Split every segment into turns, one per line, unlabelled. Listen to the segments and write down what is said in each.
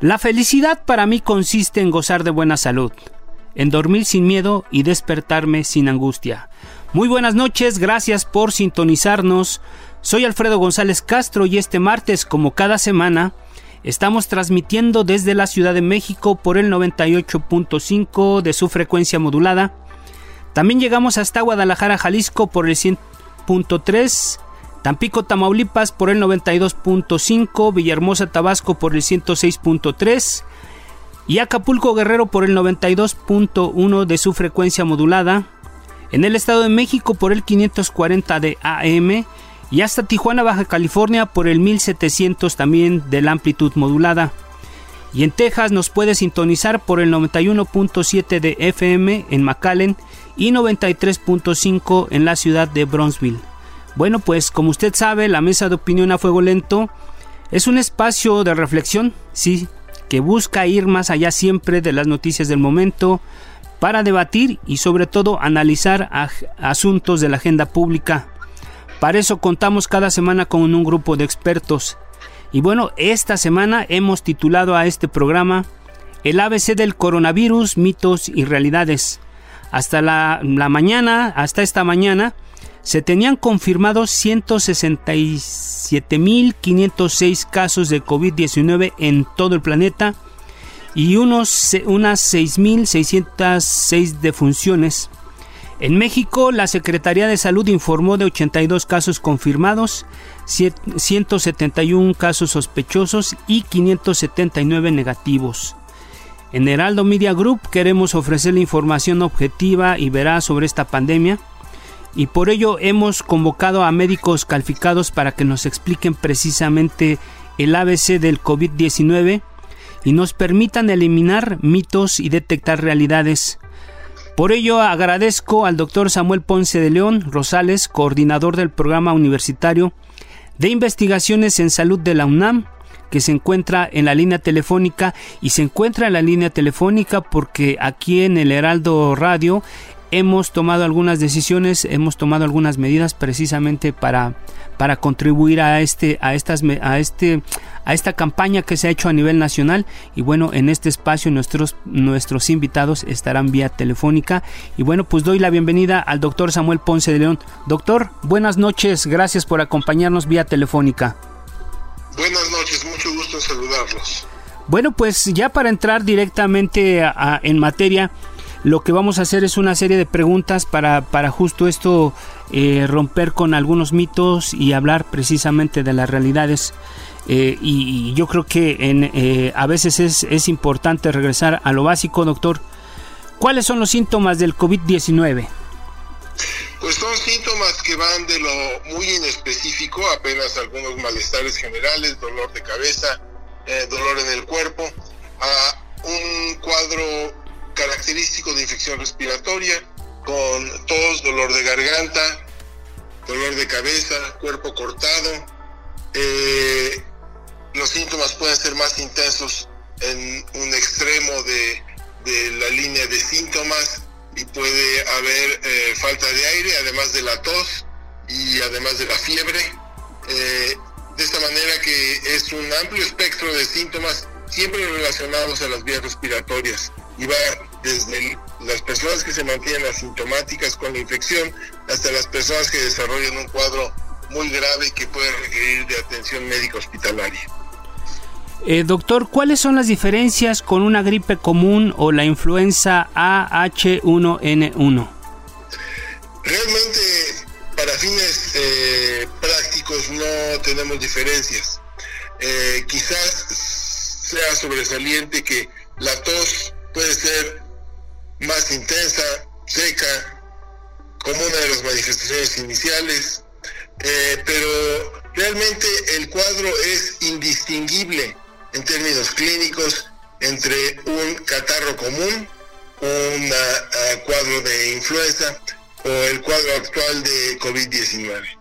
La felicidad para mí consiste en gozar de buena salud, en dormir sin miedo y despertarme sin angustia. Muy buenas noches, gracias por sintonizarnos. Soy Alfredo González Castro y este martes, como cada semana, estamos transmitiendo desde la Ciudad de México por el 98.5 de su frecuencia modulada. También llegamos hasta Guadalajara, Jalisco por el 100.3 Tampico, Tamaulipas por el 92.5, Villahermosa, Tabasco por el 106.3 y Acapulco, Guerrero por el 92.1 de su frecuencia modulada. En el Estado de México por el 540 de AM y hasta Tijuana, Baja California por el 1700 también de la amplitud modulada. Y en Texas nos puede sintonizar por el 91.7 de FM en McAllen y 93.5 en la ciudad de Bronzeville. Bueno, pues como usted sabe, la mesa de opinión a fuego lento es un espacio de reflexión, sí, que busca ir más allá siempre de las noticias del momento para debatir y sobre todo analizar asuntos de la agenda pública. Para eso contamos cada semana con un grupo de expertos. Y bueno, esta semana hemos titulado a este programa El ABC del coronavirus, mitos y realidades. Hasta la, la mañana, hasta esta mañana, se tenían confirmados 167.506 casos de COVID-19 en todo el planeta y unos, unas 6.606 defunciones. En México, la Secretaría de Salud informó de 82 casos confirmados, 171 casos sospechosos y 579 negativos. En Heraldo Media Group queremos ofrecer la información objetiva y veraz sobre esta pandemia y por ello hemos convocado a médicos calificados para que nos expliquen precisamente el ABC del COVID-19 y nos permitan eliminar mitos y detectar realidades. Por ello agradezco al doctor Samuel Ponce de León Rosales, coordinador del programa universitario de investigaciones en salud de la UNAM, que se encuentra en la línea telefónica y se encuentra en la línea telefónica porque aquí en el Heraldo Radio hemos tomado algunas decisiones, hemos tomado algunas medidas precisamente para, para contribuir a este, a estas, a este, a esta campaña que se ha hecho a nivel nacional. Y bueno, en este espacio nuestros, nuestros invitados estarán vía telefónica. Y bueno, pues doy la bienvenida al doctor Samuel Ponce de León. Doctor, buenas noches, gracias por acompañarnos vía telefónica.
Buenas noches, mucho gusto en saludarlos.
Bueno, pues ya para entrar directamente en materia, lo que vamos a hacer es una serie de preguntas para, para justo esto eh, romper con algunos mitos y hablar precisamente de las realidades. Eh, y, yo creo que en, eh, a veces es, es importante regresar a lo básico, doctor. ¿Cuáles son los síntomas del COVID-19?
Pues son síntomas que van de lo muy inespecífico, apenas algunos malestares generales, dolor de cabeza, dolor en el cuerpo, a un cuadro característico de infección respiratoria, con tos, dolor de garganta, dolor de cabeza, cuerpo cortado. Eh, los síntomas pueden ser más intensos en un extremo de, la línea de síntomas y puede haber eh, falta de aire, además de la tos y además de la fiebre. Eh, de esta manera que es un amplio espectro de síntomas siempre relacionados a las vías respiratorias y va desde las personas que se mantienen asintomáticas con la infección hasta las personas que desarrollan un cuadro muy grave que puede requerir de atención médica hospitalaria.
Eh, doctor, ¿cuáles son las diferencias con una gripe común o la influenza AH1N1?
Realmente, para fines eh, prácticos no tenemos diferencias. Eh, quizás sea sobresaliente que la tos puede ser más intensa, seca, como una de las manifestaciones iniciales, pero realmente el cuadro es indistinguible en términos clínicos entre un catarro común, un uh, cuadro de influenza o el cuadro actual de COVID-19.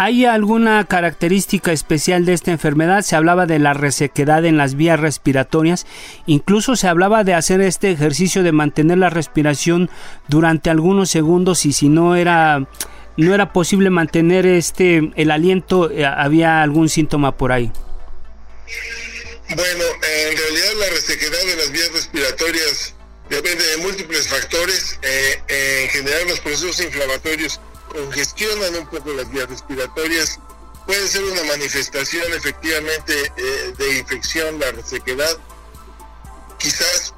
¿Hay alguna característica especial de esta enfermedad? Se hablaba de la resequedad en las vías respiratorias, incluso se hablaba de hacer este ejercicio de mantener la respiración durante algunos segundos y si no era no era posible mantener este el aliento, eh, había algún síntoma por ahí.
Bueno, en realidad la resequedad de las vías respiratorias depende de múltiples factores. Eh, en general los procesos inflamatorios congestionan un poco las vías respiratorias. Puede ser una manifestación efectivamente eh, de infección, la resequedad, quizás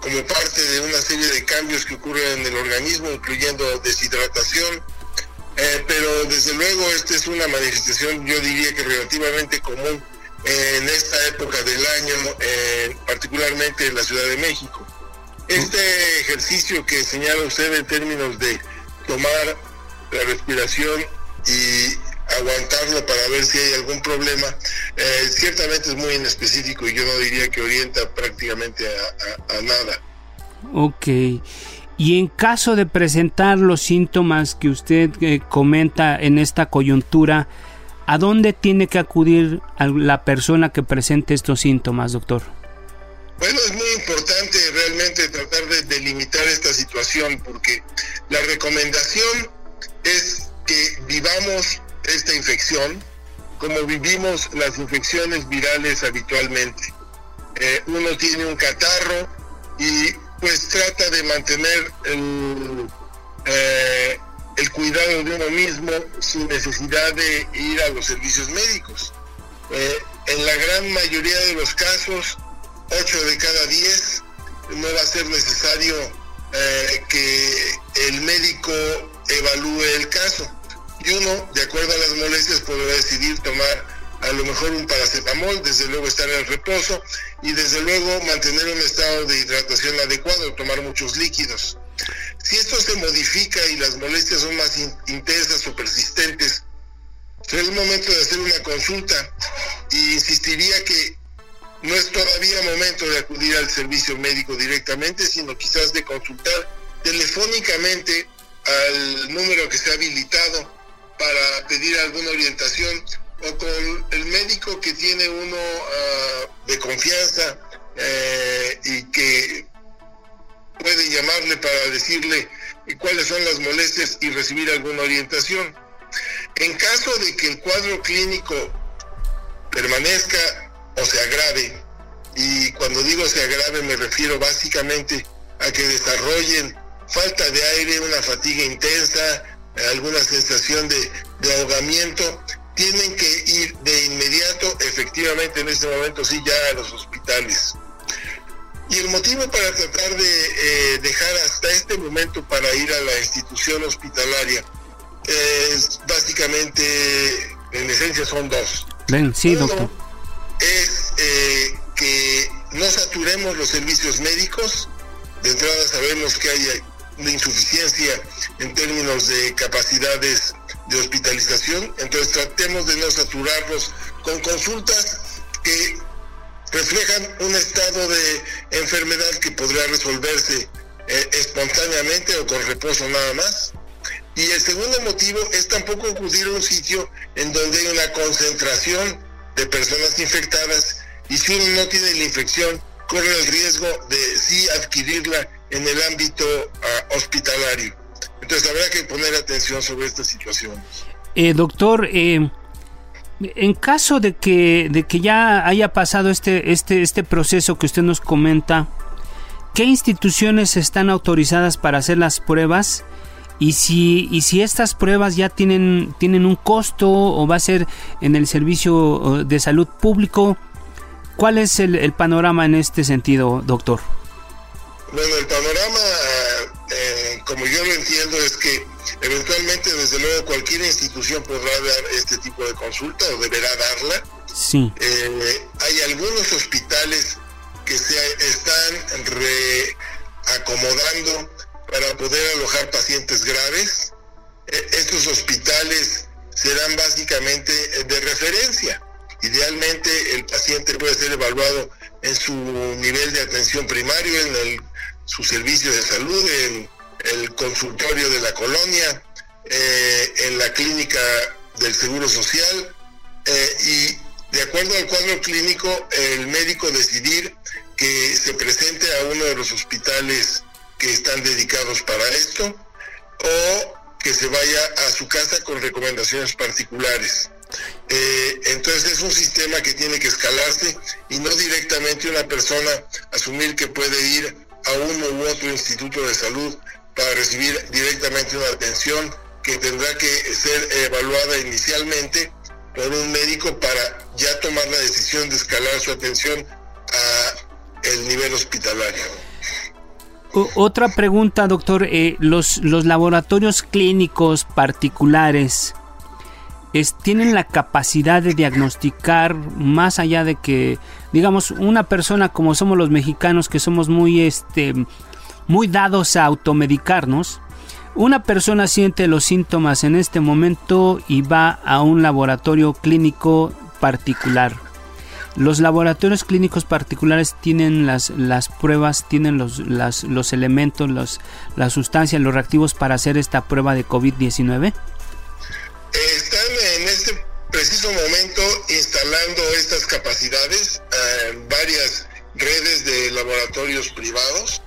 como parte de una serie de cambios que ocurren en el organismo, incluyendo deshidratación, eh, pero desde luego esta es una manifestación, yo diría que relativamente común en esta época del año, particularmente en la Ciudad de México. Este ejercicio que señala usted en términos de tomar la respiración y aguantarlo para ver si hay algún problema, eh, ciertamente es muy inespecífico y yo no diría que orienta prácticamente a, nada.
Ok. Y en caso de presentar los síntomas que usted eh, comenta en esta coyuntura, ¿A dónde tiene que acudir la persona que presente estos síntomas, doctor?
Bueno, es muy importante realmente tratar de delimitar esta situación porque la recomendación es que vivamos esta infección como vivimos las infecciones virales habitualmente. Eh, uno tiene un catarro y pues trata de mantener el, eh, el cuidado de uno mismo sin necesidad de ir a los servicios médicos. Eh, en la gran mayoría de los casos, 8 de cada 10, no va a ser necesario que el médico evalúe el caso. Y uno, de acuerdo a las molestias, podrá decidir tomar a lo mejor un paracetamol, desde luego estar en reposo y desde luego mantener un estado de hidratación adecuado, tomar muchos líquidos. Si esto se modifica y las molestias son más intensas o persistentes, es momento de hacer una consulta y insistiría que no es todavía momento de acudir al servicio médico directamente, sino quizás de consultar telefónicamente al número que se ha habilitado para pedir alguna orientación o con el médico que tiene uno ah, de confianza eh, y que puede llamarle para decirle cuáles son las molestias y recibir alguna orientación. En caso de que el cuadro clínico permanezca o se agrave, y cuando digo se agrave me refiero básicamente a que desarrollen falta de aire, una fatiga intensa, alguna sensación de, de ahogamiento, tienen que ir de inmediato, efectivamente en este momento sí, ya a los hospitales. Y el motivo para tratar de eh, dejar hasta este momento para ir a la institución hospitalaria es básicamente, en esencia son dos.
Ven, sí, doctor.
Es eh, que no saturemos los servicios médicos. De entrada sabemos que hay una insuficiencia en términos de capacidades de hospitalización, entonces tratemos de no saturarlos con consultas que reflejan un estado de enfermedad que podría resolverse eh, espontáneamente o con reposo nada más. Y el segundo motivo es tampoco acudir a un sitio en donde hay una concentración de personas infectadas y si uno no tiene la infección, corre el riesgo de sí adquirirla en el ámbito ah, hospitalario. Entonces habrá que poner atención sobre esta situación.
Eh, doctor, eh, en caso de que, de que ya haya pasado este, este, este proceso que usted nos comenta, ¿qué instituciones están autorizadas para hacer las pruebas? Y si, y si estas pruebas ya tienen, tienen un costo o va a ser en el servicio de salud público, ¿cuál es el, panorama en este sentido, doctor?
Bueno, el panorama, eh, como yo lo entiendo, es que eventualmente, desde luego, cualquier institución podrá dar este tipo de consulta o deberá darla.
Sí.
Eh, hay algunos hospitales que se están reacomodando para poder alojar pacientes graves. Estos hospitales serán básicamente de referencia. Idealmente el paciente puede ser evaluado en su nivel de atención primario, en el, su servicio de salud, en el consultorio de la colonia, eh, en la clínica del Seguro Social eh, y de acuerdo al cuadro clínico el médico decidir que se presente a uno de los hospitales que están dedicados para esto o que se vaya a su casa con recomendaciones particulares. Eh, entonces es un sistema que tiene que escalarse y no directamente una persona asumir que puede ir a uno u otro instituto de salud para recibir directamente una atención que tendrá que ser evaluada inicialmente por un médico para ya tomar la decisión de escalar su atención a el nivel hospitalario
otra pregunta, doctor. Eh, los, los laboratorios clínicos particulares tienen la capacidad de diagnosticar más allá de que, digamos, una persona como somos los mexicanos, que somos muy, este, muy dados a automedicarnos. Una persona siente los síntomas en este momento y va a un laboratorio clínico particular los laboratorios clínicos particulares tienen las, las pruebas, tienen los, los elementos, los, las sustancias, los reactivos para hacer esta prueba de COVID-19?
Están en este preciso momento instalando estas capacidades en varias redes de laboratorios privados.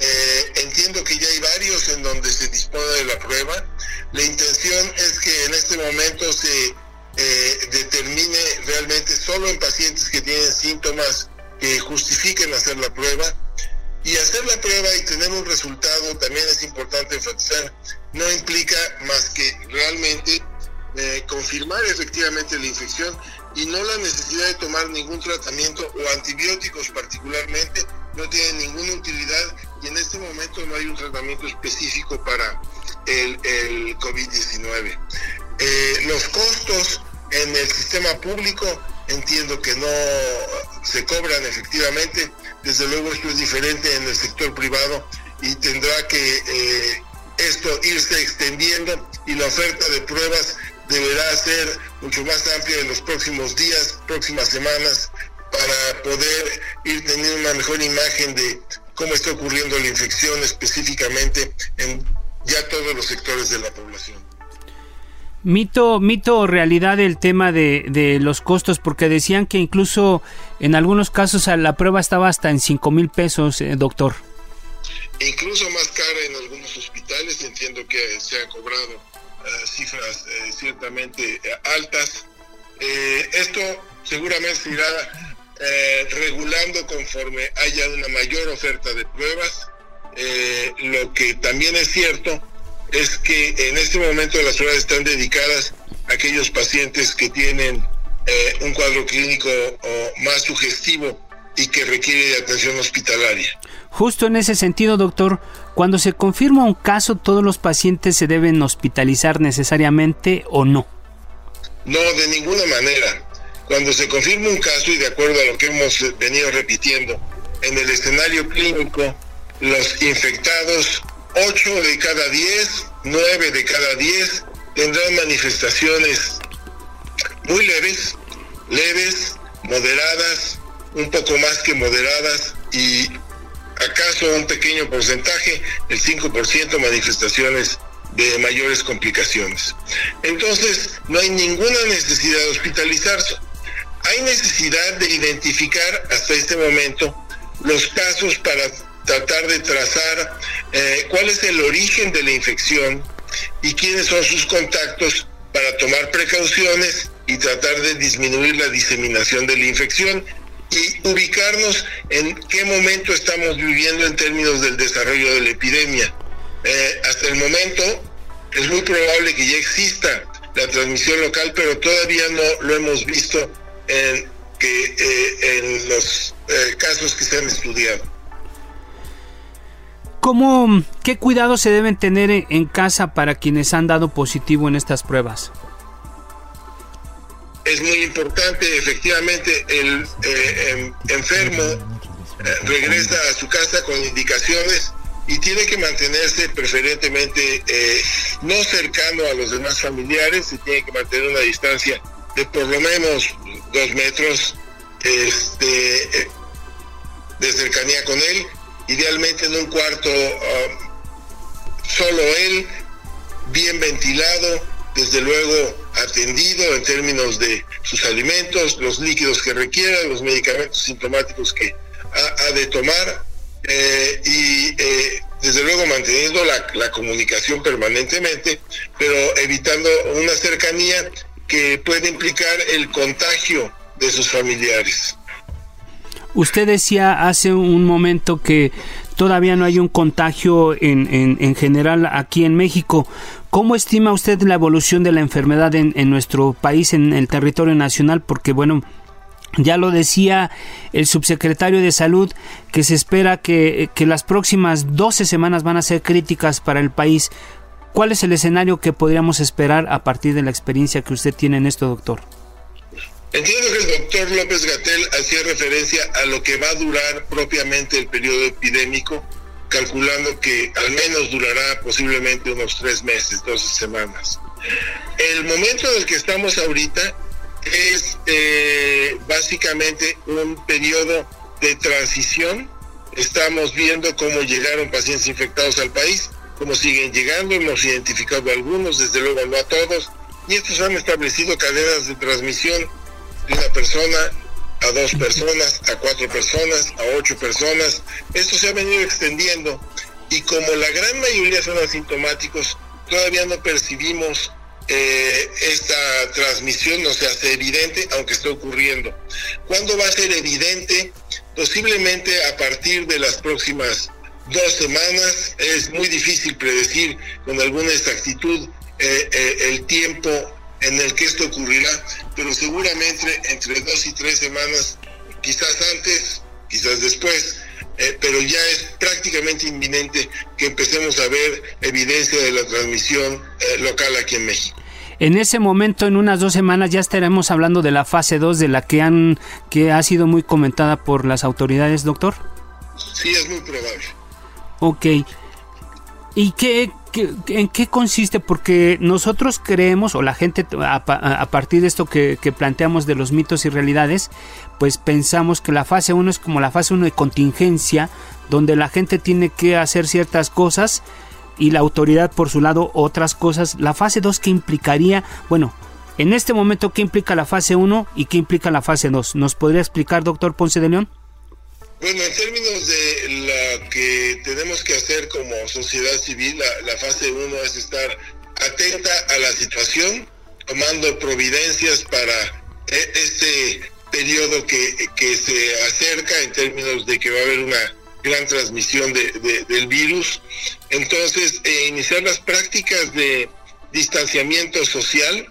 Eh, entiendo que ya hay varios en donde se dispone de la prueba. La intención es que en este momento se eh, determine realmente solo en pacientes que tienen síntomas que justifiquen hacer la prueba. Y hacer la prueba y tener un resultado, también es importante enfatizar, no implica más que realmente eh, confirmar efectivamente la infección y no la necesidad de tomar ningún tratamiento o antibióticos particularmente, no tienen ninguna utilidad y en este momento no hay un tratamiento específico para el, el COVID-19. Eh, los costos en el sistema público entiendo que no se cobran efectivamente. Desde luego esto es diferente en el sector privado y tendrá que eh, esto irse extendiendo y la oferta de pruebas deberá ser mucho más amplia en los próximos días, próximas semanas, para poder ir teniendo una mejor imagen de cómo está ocurriendo la infección específicamente en ya todos los sectores de la población.
Mito, mito o realidad el tema de, los costos, porque decían que incluso en algunos casos la prueba estaba hasta en 5 mil pesos, eh, doctor.
Incluso más cara en algunos hospitales, entiendo que se han cobrado cifras eh, ciertamente altas. esto seguramente se irá regulando conforme haya una mayor oferta de pruebas. lo que también es cierto es que en este momento las pruebas están dedicadas a aquellos pacientes que tienen eh, un cuadro clínico más sugestivo y que requiere de atención hospitalaria.
Justo en ese sentido, doctor, cuando se confirma un caso, ¿todos los pacientes se deben hospitalizar necesariamente o no?
No, de ninguna manera. Cuando se confirma un caso, y de acuerdo a lo que hemos venido repitiendo, en el escenario clínico, los infectados 8 de cada 10, 9 de cada 10 tendrán manifestaciones muy leves, leves, moderadas, un poco más que moderadas y acaso un pequeño porcentaje, el 5% manifestaciones de mayores complicaciones. Entonces, no hay ninguna necesidad de hospitalizarse. Hay necesidad de identificar hasta este momento los casos para tratar de trazar eh, cuál es el origen de la infección y quiénes son sus contactos para tomar precauciones y tratar de disminuir la diseminación de la infección y ubicarnos en qué momento estamos viviendo en términos del desarrollo de la epidemia. Eh, hasta el momento es muy probable que ya exista la transmisión local, pero todavía no lo hemos visto en, eh, los eh, casos que se han estudiado.
¿Cómo, ¿Qué cuidados se deben tener en casa para quienes han dado positivo en estas pruebas?
Es muy importante, efectivamente, el em, enfermo regresa a su casa con indicaciones y tiene que mantenerse preferentemente eh, no cercano a los demás familiares, se tiene que mantener una distancia de por lo menos dos metros este, eh, de cercanía con él, idealmente en un cuarto um, solo él, bien ventilado, desde luego atendido en términos de sus alimentos, los líquidos que requiera, los medicamentos sintomáticos que ha de tomar eh, y eh, desde luego manteniendo la, comunicación permanentemente, pero evitando una cercanía que puede implicar el contagio de sus familiares.
Usted decía hace un momento que todavía no hay un contagio en, en, general aquí en México. ¿Cómo estima usted la evolución de la enfermedad en, nuestro país, en el territorio nacional? Porque bueno, ya lo decía el subsecretario de Salud que se espera que, las próximas 12 semanas van a ser críticas para el país. ¿Cuál es el escenario que podríamos esperar a partir de la experiencia que usted tiene en esto, doctor?
Entiendo que el doctor López Gatel hacía referencia a lo que va a durar propiamente el periodo epidémico, calculando que al menos durará posiblemente unos tres meses, 12 semanas. El momento en el que estamos ahorita es eh, básicamente un periodo de transición. Estamos viendo cómo llegaron pacientes infectados al país, cómo siguen llegando, hemos identificado algunos, desde luego no a todos, y estos han establecido cadenas de transmisión de una persona a dos personas, a cuatro personas, a ocho personas. Esto se ha venido extendiendo y como la gran mayoría son asintomáticos, todavía no percibimos eh, esta transmisión no se hace evidente, aunque está ocurriendo. ¿Cuándo va a ser evidente? Posiblemente a partir de las próximas dos semanas. Es muy difícil predecir con alguna exactitud eh, eh, el tiempo en el que esto ocurrirá, pero seguramente entre dos y tres semanas, quizás antes, quizás después, pero ya es prácticamente inminente que empecemos a ver evidencia de la transmisión local aquí en México.
En ese momento, en unas dos semanas, ya estaremos hablando de la fase 2 de la que, han, que ha sido muy comentada por las autoridades, doctor.
Sí, es muy probable.
Ok. ¿Y qué, en qué consiste? Porque nosotros creemos, o la gente a, partir de esto que, que, planteamos de los mitos y realidades, pues pensamos que la fase 1 es como la fase 1 de contingencia, donde la gente tiene que hacer ciertas cosas y la autoridad por su lado otras cosas. La fase 2 que implicaría, bueno, en este momento, ¿qué implica la fase 1 y qué implica la fase 2? ¿Nos podría explicar, doctor Ponce de León?
Bueno, en términos de lo que tenemos que hacer como sociedad civil, la, fase 1 es estar atenta a la situación, tomando providencias para e, este periodo que, que se acerca en términos de que va a haber una gran transmisión de, del virus. Entonces, eh, iniciar las prácticas de distanciamiento social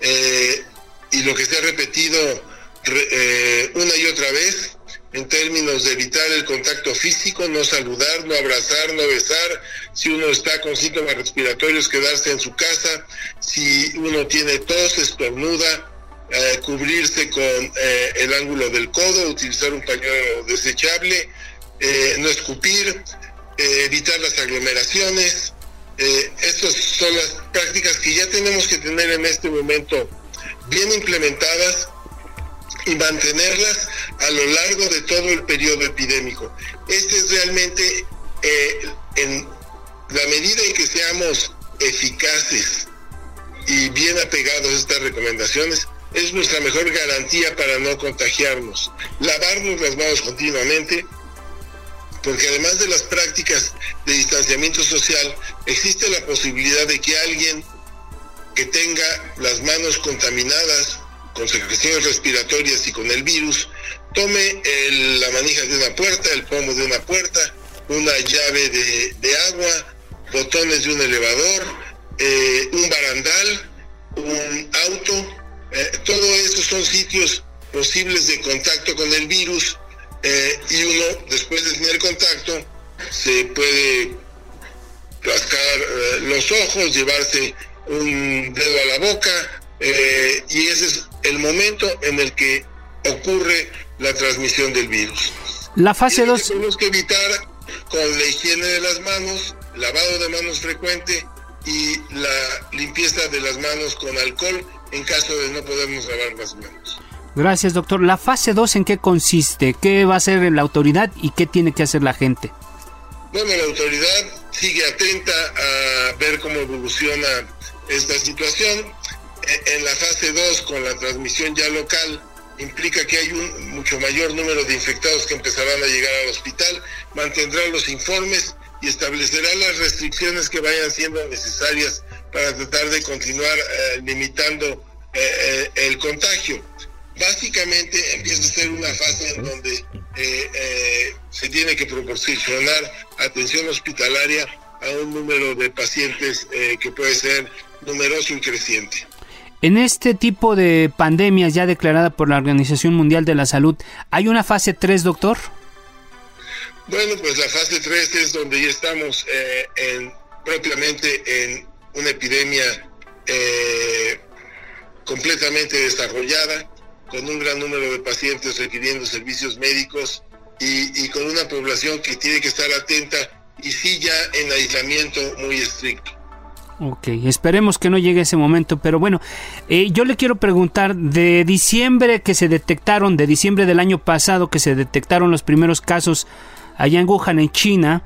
eh, y lo que se ha repetido eh, una y otra vez en términos de evitar el contacto físico, no saludar, no abrazar, no besar, si uno está con síntomas respiratorios, quedarse en su casa, si uno tiene tos, estornuda, cubrirse con el ángulo del codo, utilizar un pañuelo desechable, eh, no escupir, eh, evitar las aglomeraciones. Eh, estas son las prácticas que ya tenemos que tener en este momento bien implementadas y mantenerlas a lo largo de todo el periodo epidémico. Este es realmente, en la medida en que seamos eficaces y bien apegados a estas recomendaciones, es nuestra mejor garantía para no contagiarnos. Lavarnos las manos continuamente, porque además de las prácticas de distanciamiento social, existe la posibilidad de que alguien que tenga las manos contaminadas con secreciones respiratorias y con el virus, tome la manija de una puerta, el pomo de una puerta, una llave de, agua, botones de un elevador, eh, un barandal, un auto, eh, todo eso son sitios posibles de contacto con el virus eh, y uno después de tener contacto se puede rascar los ojos, llevarse un dedo a la boca y ese es el momento en el que ocurre la transmisión del virus.
La fase 2.
Tenemos que evitar con la higiene de las manos, lavado de manos frecuente y la limpieza de las manos con alcohol en caso de no podernos lavar las manos.
Gracias, doctor. ¿La fase 2 en qué consiste? ¿Qué va a hacer la autoridad y qué tiene que hacer la gente?
Bueno, la autoridad sigue atenta a ver cómo evoluciona esta situación. E, en la fase 2, con la transmisión ya local, implica que hay un mucho mayor número de infectados que empezarán a llegar al hospital, mantendrá los informes y establecerá las restricciones que vayan siendo necesarias para tratar de continuar eh, limitando eh, eh, el contagio. Básicamente empieza a ser una fase en donde se tiene que proporcionar atención hospitalaria a un número de pacientes que puede ser numeroso y creciente.
En este tipo de pandemias ya declarada por la Organización Mundial de la Salud, ¿hay una fase 3, doctor?
Bueno, pues la fase 3 es donde ya estamos eh, en, propiamente en una epidemia eh, completamente desarrollada, con un gran número de pacientes requiriendo servicios médicos y con una población que tiene que estar atenta y sí ya en aislamiento muy estricto.
Ok, esperemos que no llegue ese momento, pero bueno, eh, yo le quiero preguntar, de diciembre que se detectaron, de diciembre del año pasado que se detectaron los primeros casos allá en Wuhan, en China,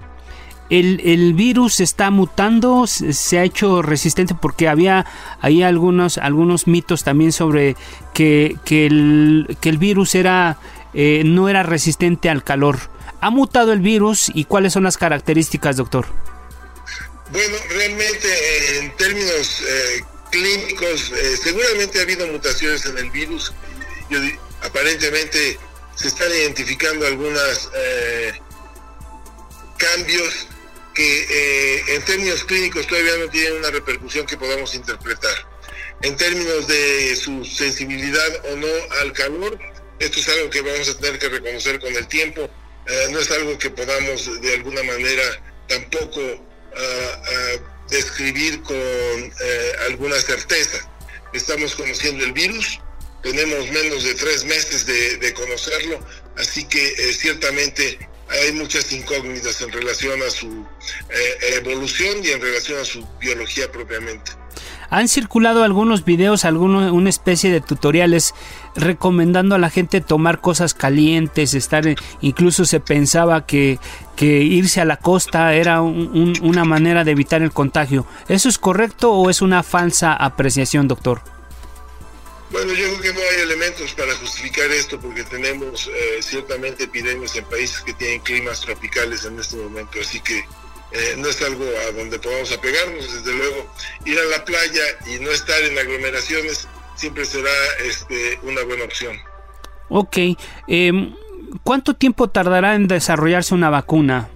el, virus está mutando, se ha hecho resistente porque había ahí algunos, algunos mitos también sobre que, que, el, que el virus era, eh, no era resistente al calor. ¿Ha mutado el virus y cuáles son las características, doctor?
Bueno, realmente en términos eh, clínicos, eh, seguramente ha habido mutaciones en el virus. Aparentemente se están identificando algunos eh, cambios que en términos clínicos todavía no tienen una repercusión que podamos interpretar. En términos de su sensibilidad o no al calor, esto es algo que vamos a tener que reconocer con el tiempo. no es algo que podamos de alguna manera tampoco a, describir con eh, alguna certeza. Estamos conociendo el virus, tenemos menos de tres meses de, conocerlo, así que eh, ciertamente hay muchas incógnitas en relación a su eh, evolución y en relación a su biología propiamente.
Han circulado algunos videos, algunos, una especie de tutoriales recomendando a la gente tomar cosas calientes, estar, incluso se pensaba que, que irse a la costa era una manera de evitar el contagio. ¿Eso es correcto o es una falsa apreciación, doctor?
Bueno, yo creo que no hay elementos para justificar esto porque tenemos eh, ciertamente epidemias en países que tienen climas tropicales en este momento, así que eh, no es algo a donde podamos apegarnos, desde luego ir a la playa y no estar en aglomeraciones siempre será este, una buena opción.
Ok, em, ¿cuánto tiempo tardará en desarrollarse una vacuna?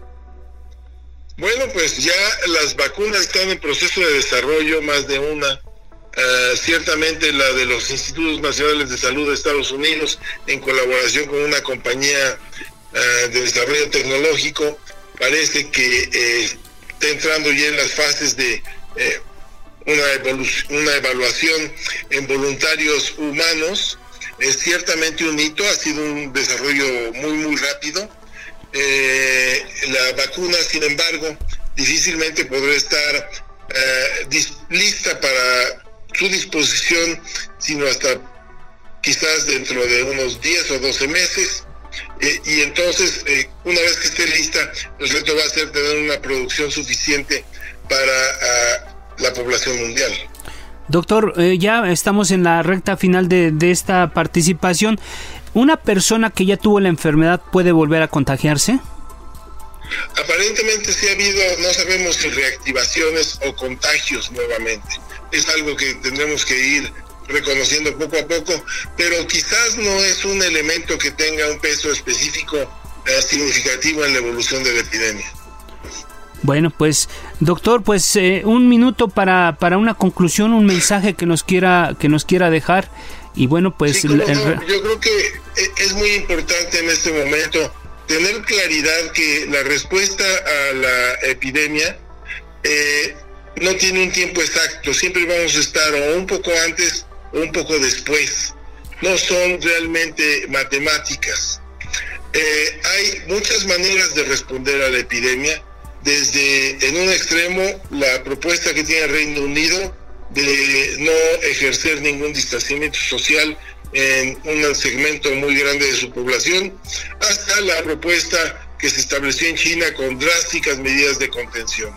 Bueno, pues ya las vacunas están en proceso de desarrollo, más de una. Eh, ciertamente la de los Institutos Nacionales de Salud de Estados Unidos, en colaboración con una compañía eh, de desarrollo tecnológico, parece que eh, está entrando ya en las fases de eh, una, una evaluación en voluntarios humanos. Es ciertamente un hito, ha sido un desarrollo muy, muy rápido. Eh, la vacuna, sin embargo, difícilmente podrá estar lista para su disposición, sino hasta quizás dentro de unos 10 o 12 meses. Eh, y entonces, eh, una vez que esté lista, el reto va a ser tener una producción suficiente para ah, la población mundial.
Doctor, eh, ya estamos en la recta final de, de, esta participación. ¿Una persona que ya tuvo la enfermedad puede volver a contagiarse?
Aparentemente sí ha habido, no sabemos si reactivaciones o contagios nuevamente. Es algo que tendremos que ir reconociendo poco a poco, pero quizás no es un elemento que tenga un peso específico eh, significativo en la evolución de la epidemia.
Bueno, pues doctor, pues eh, un minuto para, para una conclusión, un mensaje que nos quiera que nos quiera dejar. Y bueno, pues
yo creo que eh, es muy importante en este momento tener claridad que la respuesta a la epidemia eh, no tiene un tiempo exacto, siempre vamos a estar o un poco antes un poco después. No son realmente matemáticas. hay muchas maneras de responder a la epidemia desde en un extremo la propuesta que tiene el Reino Unido de no ejercer ningún distanciamiento social en un segmento muy grande de su población, hasta la propuesta que se estableció en China con drásticas medidas de contención.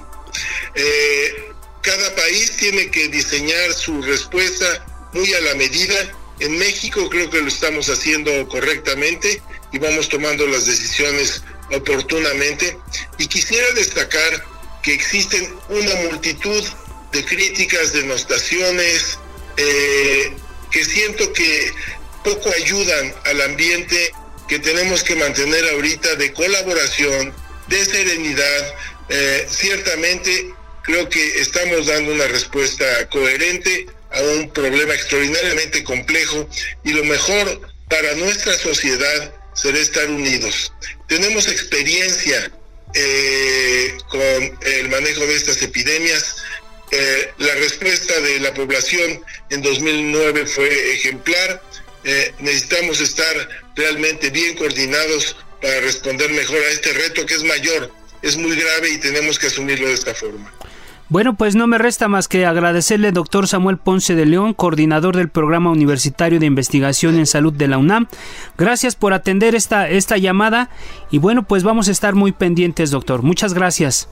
Eh, cada país tiene que diseñar su respuesta muy a la medida. En México creo que lo estamos haciendo correctamente y vamos tomando las decisiones oportunamente y quisiera destacar que existen una multitud de críticas, denostaciones, eh, que siento que poco ayudan al ambiente que tenemos que mantener ahorita de colaboración, de serenidad. Eh, ciertamente creo que estamos dando una respuesta coherente a un problema extraordinariamente complejo y lo mejor para nuestra sociedad será estar unidos. Tenemos experiencia eh, con el manejo de estas epidemias. Eh, la respuesta de la población en 2009 fue ejemplar. Eh, necesitamos estar realmente bien coordinados para responder mejor a este reto que es mayor, es muy grave y tenemos que asumirlo de esta forma.
Bueno, pues no me resta más que agradecerle doctor Samuel Ponce de León, coordinador del Programa Universitario de Investigación en Salud de la UNAM. Gracias por atender esta, esta llamada y bueno, pues vamos a estar muy pendientes, doctor. Muchas gracias.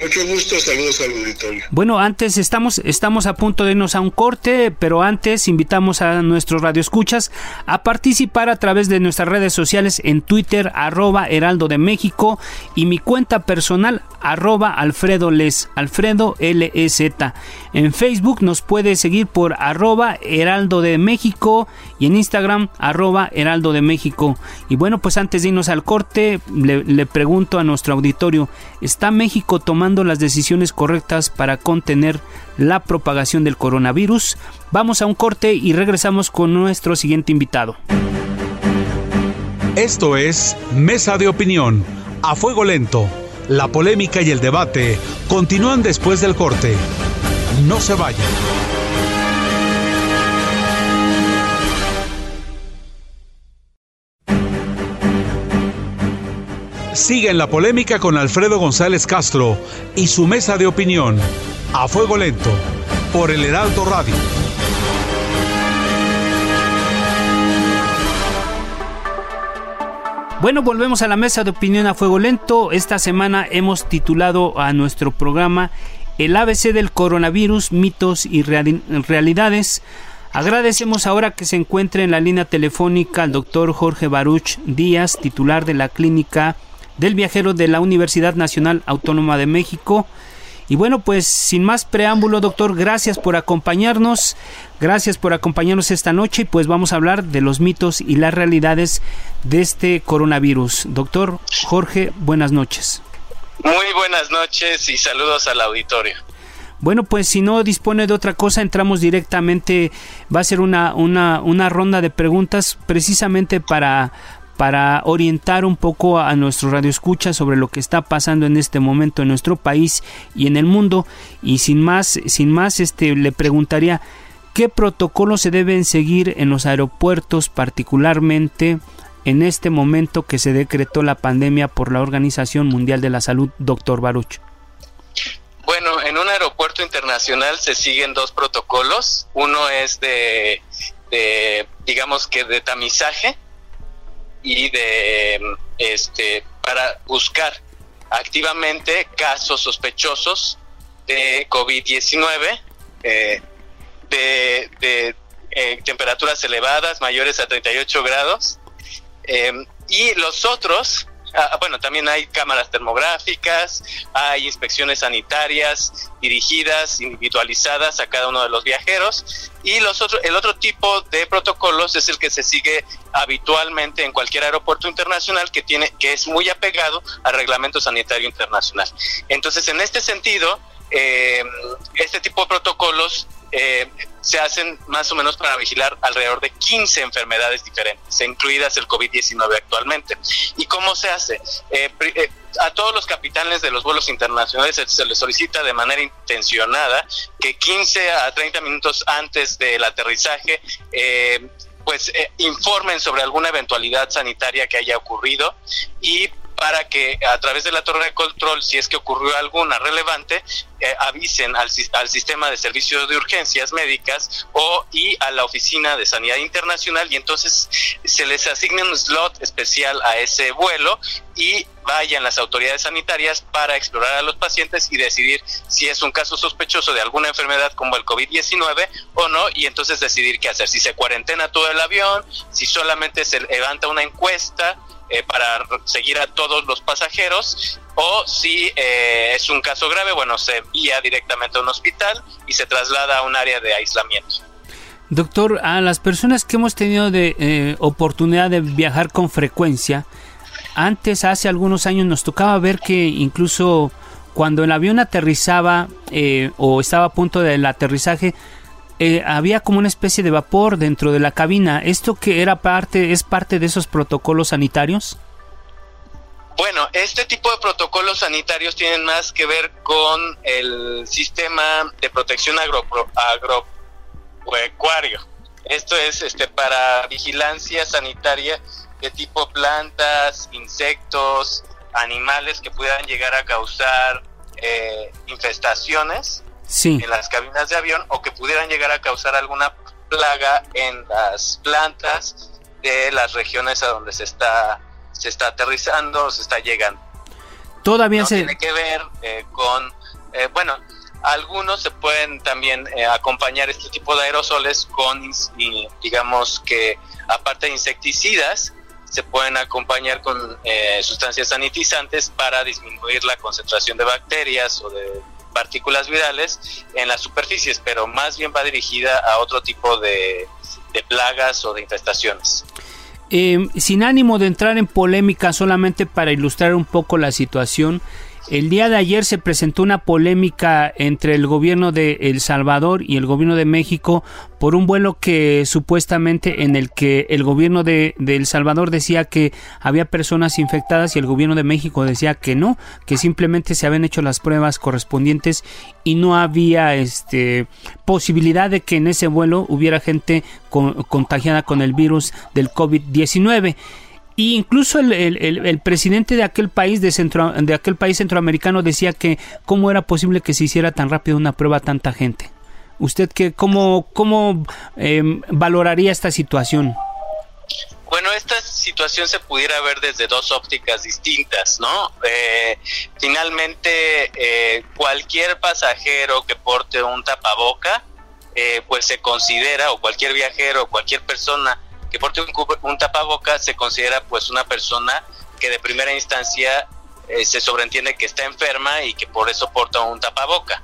Mucho gusto, saludos al auditorio.
Bueno, antes estamos, estamos a punto de irnos a un corte, pero antes invitamos a nuestros radioescuchas a participar a través de nuestras redes sociales en Twitter, arroba Heraldo de México, y mi cuenta personal, arroba Alfredo Les, Alfredo LEZ. En Facebook nos puede seguir por arroba Heraldo de México y en Instagram, arroba Heraldo de México. Y bueno, pues antes de irnos al corte, le, le pregunto a nuestro auditorio, ¿está México tomando tomando las decisiones correctas para contener la propagación del coronavirus. Vamos a un corte y regresamos con nuestro siguiente invitado.
Esto es Mesa de Opinión, a fuego lento. La polémica y el debate continúan después del corte. No se vayan. Sigue en la polémica con Alfredo González Castro y su mesa de opinión. A fuego lento, por el Heraldo Radio.
Bueno, volvemos a la mesa de opinión a fuego lento. Esta semana hemos titulado a nuestro programa El ABC del coronavirus, mitos y realidades. Agradecemos ahora que se encuentre en la línea telefónica al doctor Jorge Baruch Díaz, titular de la clínica del viajero de la Universidad Nacional Autónoma de México. Y bueno, pues sin más preámbulo, doctor, gracias por acompañarnos, gracias por acompañarnos esta noche y pues vamos a hablar de los mitos y las realidades de este coronavirus. Doctor Jorge, buenas noches.
Muy buenas noches y saludos al auditorio.
Bueno, pues si no dispone de otra cosa, entramos directamente, va a ser una, una, una ronda de preguntas precisamente para, para orientar un poco a nuestro radio escucha sobre lo que está pasando en este momento en nuestro país y en el mundo y sin más sin más este le preguntaría qué protocolos se deben seguir en los aeropuertos particularmente en este momento que se decretó la pandemia por la Organización Mundial de la Salud, doctor Baruch.
Bueno, en un aeropuerto internacional se siguen dos protocolos. Uno es de, de digamos que de tamizaje, y de este para buscar activamente casos sospechosos de COVID-19, eh, de, eh, temperaturas elevadas, mayores a 38 grados, em, y los otros Ah, bueno, también hay cámaras termográficas, hay inspecciones sanitarias dirigidas, individualizadas a cada uno de los viajeros y los otros, el otro tipo de protocolos es el que se sigue habitualmente en cualquier aeropuerto internacional que tiene que es muy apegado al reglamento sanitario internacional. Entonces, en este sentido, eh, este tipo de protocolos eh, se hacen más o menos para vigilar alrededor de 15 enfermedades diferentes, incluidas el COVID-19 actualmente. ¿Y cómo se hace? Eh, eh, a todos los capitanes de los vuelos internacionales se, les solicita de manera intencionada que 15 a 30 minutos antes del aterrizaje pues informen sobre alguna eventualidad sanitaria que haya ocurrido y para que a través de la torre de control, si es que ocurrió alguna relevante, eh, avisen al, al, sistema de servicios de urgencias médicas o y a la oficina de sanidad internacional y entonces se les asigne un slot especial a ese vuelo y vayan las autoridades sanitarias para explorar a los pacientes y decidir si es un caso sospechoso de alguna enfermedad como el COVID-19 o no y entonces decidir qué hacer, si se cuarentena todo el avión, si solamente se levanta una encuesta eh, para seguir a todos los pasajeros o si eh, es un caso grave, bueno, se envía directamente a un hospital y se traslada a un área de aislamiento.
Doctor, a las personas que hemos tenido de eh, oportunidad de viajar con frecuencia, antes, hace algunos años, nos tocaba ver que incluso cuando el avión aterrizaba o estaba a punto del aterrizaje, eh, había como una especie de vapor dentro de la cabina. ¿Esto que era parte, es parte de esos protocolos sanitarios?
Bueno, este tipo de protocolos sanitarios tienen más que ver con el sistema de protección agropecuario. Esto es este para vigilancia sanitaria de tipo plantas, insectos, animales que puedan llegar a causar eh, infestaciones en las cabinas de avión o que pudieran llegar a causar alguna plaga en las plantas de las regiones a donde se está se está aterrizando o se está llegando.
Todavía se
tiene que ver eh, con eh, bueno algunos se pueden también eh, acompañar este tipo de aerosoles con digamos que aparte de insecticidas se pueden acompañar con sustancias sanitizantes para disminuir la concentración de bacterias o de partículas virales en las superficies, pero más bien va dirigida a otro tipo de, plagas o de infestaciones.
Eh, sin ánimo de entrar en polémica, solamente para ilustrar un poco la situación, el día de ayer se presentó una polémica entre el gobierno de El Salvador y el gobierno de México por un vuelo que supuestamente en el que el gobierno de, El Salvador decía que había personas infectadas y el gobierno de México decía que no, que simplemente se habían hecho las pruebas correspondientes y no había este posibilidad de que en ese vuelo hubiera gente contagiada con el virus del COVID-19 incluso el, presidente de aquel país de, centro, de aquel país centroamericano decía que cómo era posible que se hiciera tan rápido una prueba a tanta gente. ¿Usted qué, cómo, cómo em, valoraría esta situación?
Bueno, esta situación se pudiera ver desde dos ópticas distintas, ¿no? Eh, finalmente, eh, cualquier pasajero que porte un tapaboca, eh, pues se considera, o cualquier viajero, cualquier persona que porte un, un tapabocas se considera pues una persona que de primera instancia eh, se sobreentiende que está enferma y que por eso porta un tapaboca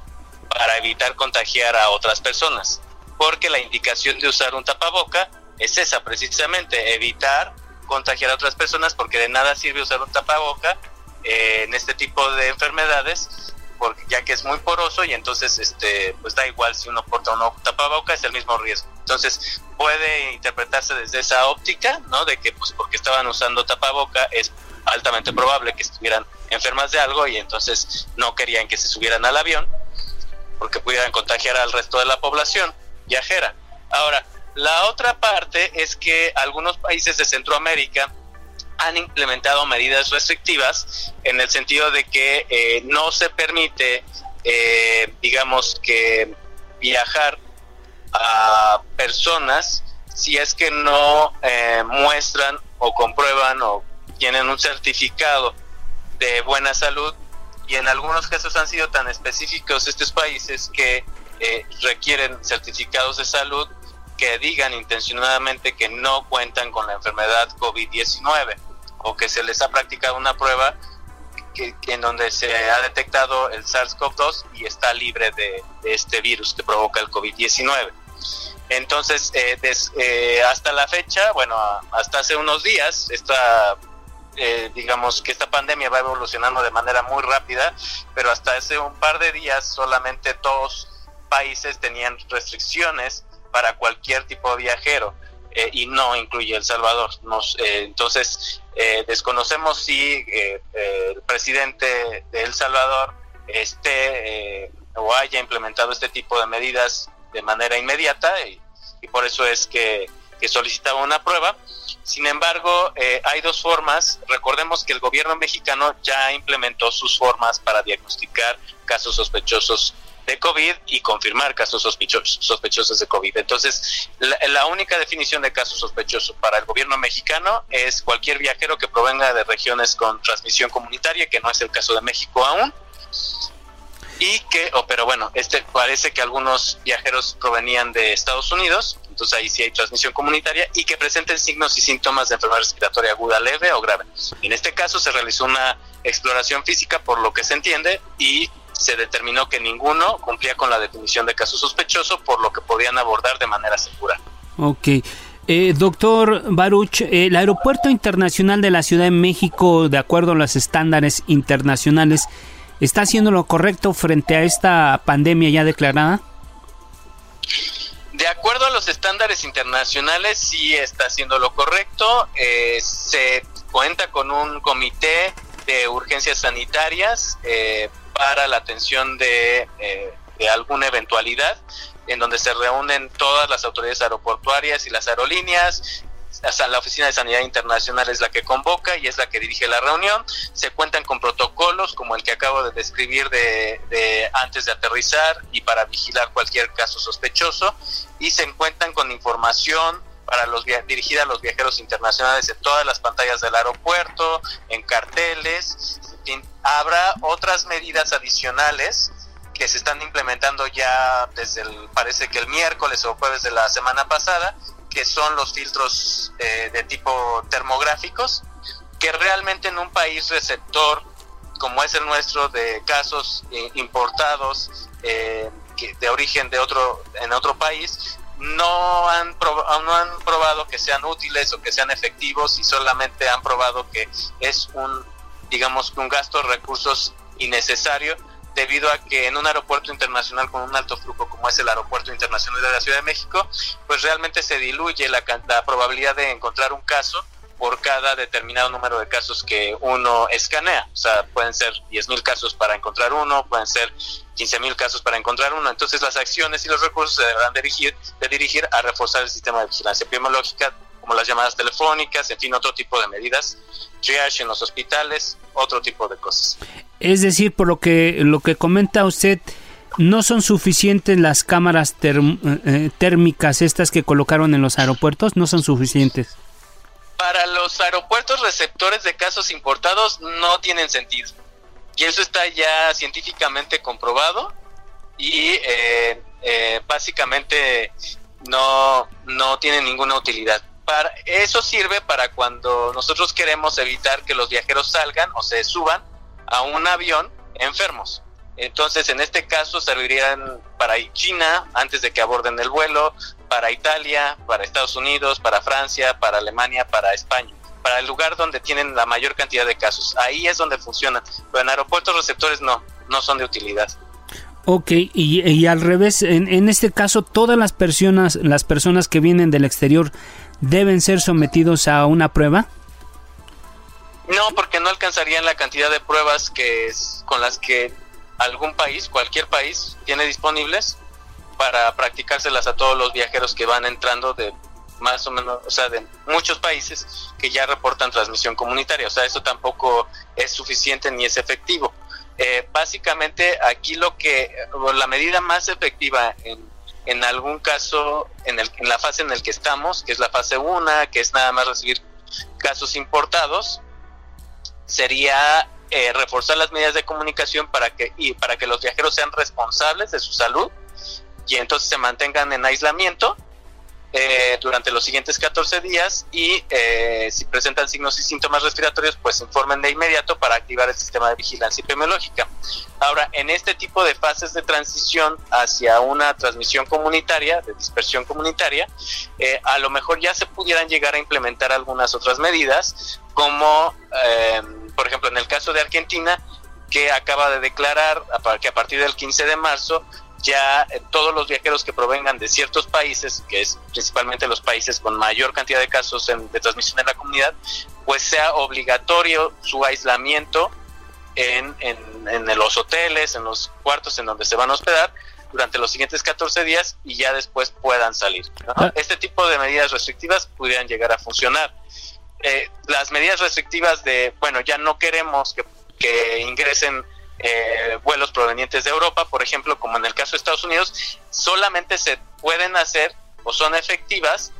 para evitar contagiar a otras personas. Porque la indicación de usar un tapaboca es esa precisamente, evitar contagiar a otras personas porque de nada sirve usar un tapaboca eh, en este tipo de enfermedades porque ya que es muy poroso y entonces este pues da igual si uno porta o no tapaboca es el mismo riesgo. Entonces, puede interpretarse desde esa óptica, ¿no? De que pues porque estaban usando tapaboca es altamente probable que estuvieran enfermas de algo y entonces no querían que se subieran al avión porque pudieran contagiar al resto de la población viajera. Ahora, la otra parte es que algunos países de Centroamérica han implementado medidas restrictivas en el sentido de que eh, no se permite, eh, digamos que viajar a personas si es que no eh, muestran o comprueban o tienen un certificado de buena salud y en algunos casos han sido tan específicos estos países que eh, requieren certificados de salud que digan intencionadamente que no cuentan con la enfermedad COVID-19. o que se les ha practicado una prueba que, en donde se ha detectado el SARS-CoV-2 y está libre de, este virus que provoca el COVID-19. Entonces, eh, eh, hasta la fecha, bueno, hasta hace unos días, esta, eh, digamos que esta pandemia va evolucionando de manera muy rápida, pero hasta hace un par de días solamente dos países tenían restricciones para cualquier tipo de viajero. Eh, y no incluye El Salvador. Nos, eh, entonces, eh, desconocemos si el presidente de El Salvador esté o haya implementado este tipo de medidas de manera inmediata y, por eso es que, que, solicitaba una prueba. Sin embargo, hay dos formas. Recordemos que el gobierno mexicano ya implementó sus formas para diagnosticar casos sospechosos de COVID y confirmar casos sospechosos, de COVID. Entonces, la, única definición de caso sospechoso para el gobierno mexicano es cualquier viajero que provenga de regiones con transmisión comunitaria, que no es el caso de México aún. Y que, oh, pero bueno, este parece que algunos viajeros provenían de Estados Unidos, entonces ahí sí hay transmisión comunitaria, y que presenten signos y síntomas de enfermedad respiratoria aguda leve o grave. En este caso se realizó una exploración física, por lo que se entiende, y se determinó que ninguno cumplía con la definición de caso sospechoso, por lo que podían abordar de manera segura.
Ok. Eh, doctor Baruch, el Aeropuerto Internacional de la Ciudad de México, de acuerdo a los estándares internacionales, ¿está haciendo lo correcto frente a esta pandemia ya declarada?
De acuerdo a los estándares internacionales, sí está haciendo lo correcto. Eh, se cuenta con un comité de urgencias sanitarias eh, para la atención de, eh, de alguna eventualidad, en donde se reúnen todas las autoridades aeroportuarias y las aerolíneas, la Oficina de Sanidad Internacional es la que convoca y es la que dirige la reunión. Se cuentan con protocolos como el que acabo de describir de, de, antes de aterrizar y para vigilar cualquier caso sospechoso y se encuentran con información para los dirigida a los viajeros internacionales en todas las pantallas del aeropuerto, en carteles habrá otras medidas adicionales que se están implementando ya desde el, parece que el miércoles o jueves de la semana pasada, que son los filtros eh, de tipo termográficos, que realmente en un país receptor como es el nuestro de casos eh, importados eh, de origen de otro en otro país no han, no han probado que sean útiles o que sean efectivos y solamente han probado que es un digamos, un gasto de recursos innecesario debido a que en un aeropuerto internacional con un alto flujo como es el aeropuerto internacional de la Ciudad de México, pues realmente se diluye la, la probabilidad de encontrar un caso por cada determinado número de casos que uno escanea. O sea, pueden ser 10.000 casos para encontrar uno, pueden ser 15.000 casos para encontrar uno. Entonces las acciones y los recursos se deberán dirigir, de dirigir a reforzar el sistema de vigilancia epidemiológica como las llamadas telefónicas, en fin, otro tipo de medidas, triage en los hospitales, otro tipo de cosas.
Es decir, por lo que lo que comenta usted, no son suficientes las cámaras eh, eh, térmicas estas que colocaron en los aeropuertos, no son suficientes.
Para los aeropuertos receptores de casos importados no tienen sentido. Y eso está ya científicamente comprobado y eh, básicamente no, no tiene ninguna utilidad eso sirve para cuando nosotros queremos evitar que los viajeros salgan o se suban a un avión enfermos. Entonces, en este caso, servirían para China antes de que aborden el vuelo, para Italia, para Estados Unidos, para Francia, para Alemania, para España, para el lugar donde tienen la mayor cantidad de casos. Ahí es donde funcionan, pero en aeropuertos receptores no, no son de utilidad.
Ok, y, y al revés, en, en, este caso, todas las personas, las personas que vienen del exterior deben ser sometidos a una prueba?
No, porque no alcanzarían la cantidad de pruebas que es, con las que algún país, cualquier país, tiene disponibles para practicárselas a todos los viajeros que van entrando de más o menos, o sea, de muchos países que ya reportan transmisión comunitaria. O sea, eso tampoco es suficiente ni es efectivo. Eh, básicamente aquí lo que, la medida más efectiva en en algún caso, en, el, en la fase en la que estamos, que es la fase 1, que es nada más recibir casos importados, sería eh, reforzar las medidas de comunicación para que, y para que los viajeros sean responsables de su salud y entonces se mantengan en aislamiento eh, durante los siguientes 14 días y eh, si presentan signos y síntomas respiratorios, pues informen de inmediato para activar el sistema de vigilancia epidemiológica. Ahora, en este tipo de fases de transición hacia una transmisión comunitaria, de dispersión comunitaria, eh, a lo mejor ya se pudieran llegar a implementar algunas otras medidas, como por ejemplo en el caso de Argentina, que acaba de declarar que a partir del 15 de marzo ya eh, todos los viajeros que provengan de ciertos países, que es principalmente los países con mayor cantidad de casos de transmisión en la comunidad, pues sea obligatorio su aislamiento en, en, los hoteles, en los cuartos en donde se van a hospedar durante los siguientes 14 días y ya después puedan salir. Ah. Este tipo de medidas restrictivas pudieran llegar a funcionar. Eh, las medidas restrictivas de, bueno, ya no queremos que, que ingresen eh, vuelos provenientes de Europa, por ejemplo, como en el caso de Estados Unidos, solamente se pueden hacer o son efectivas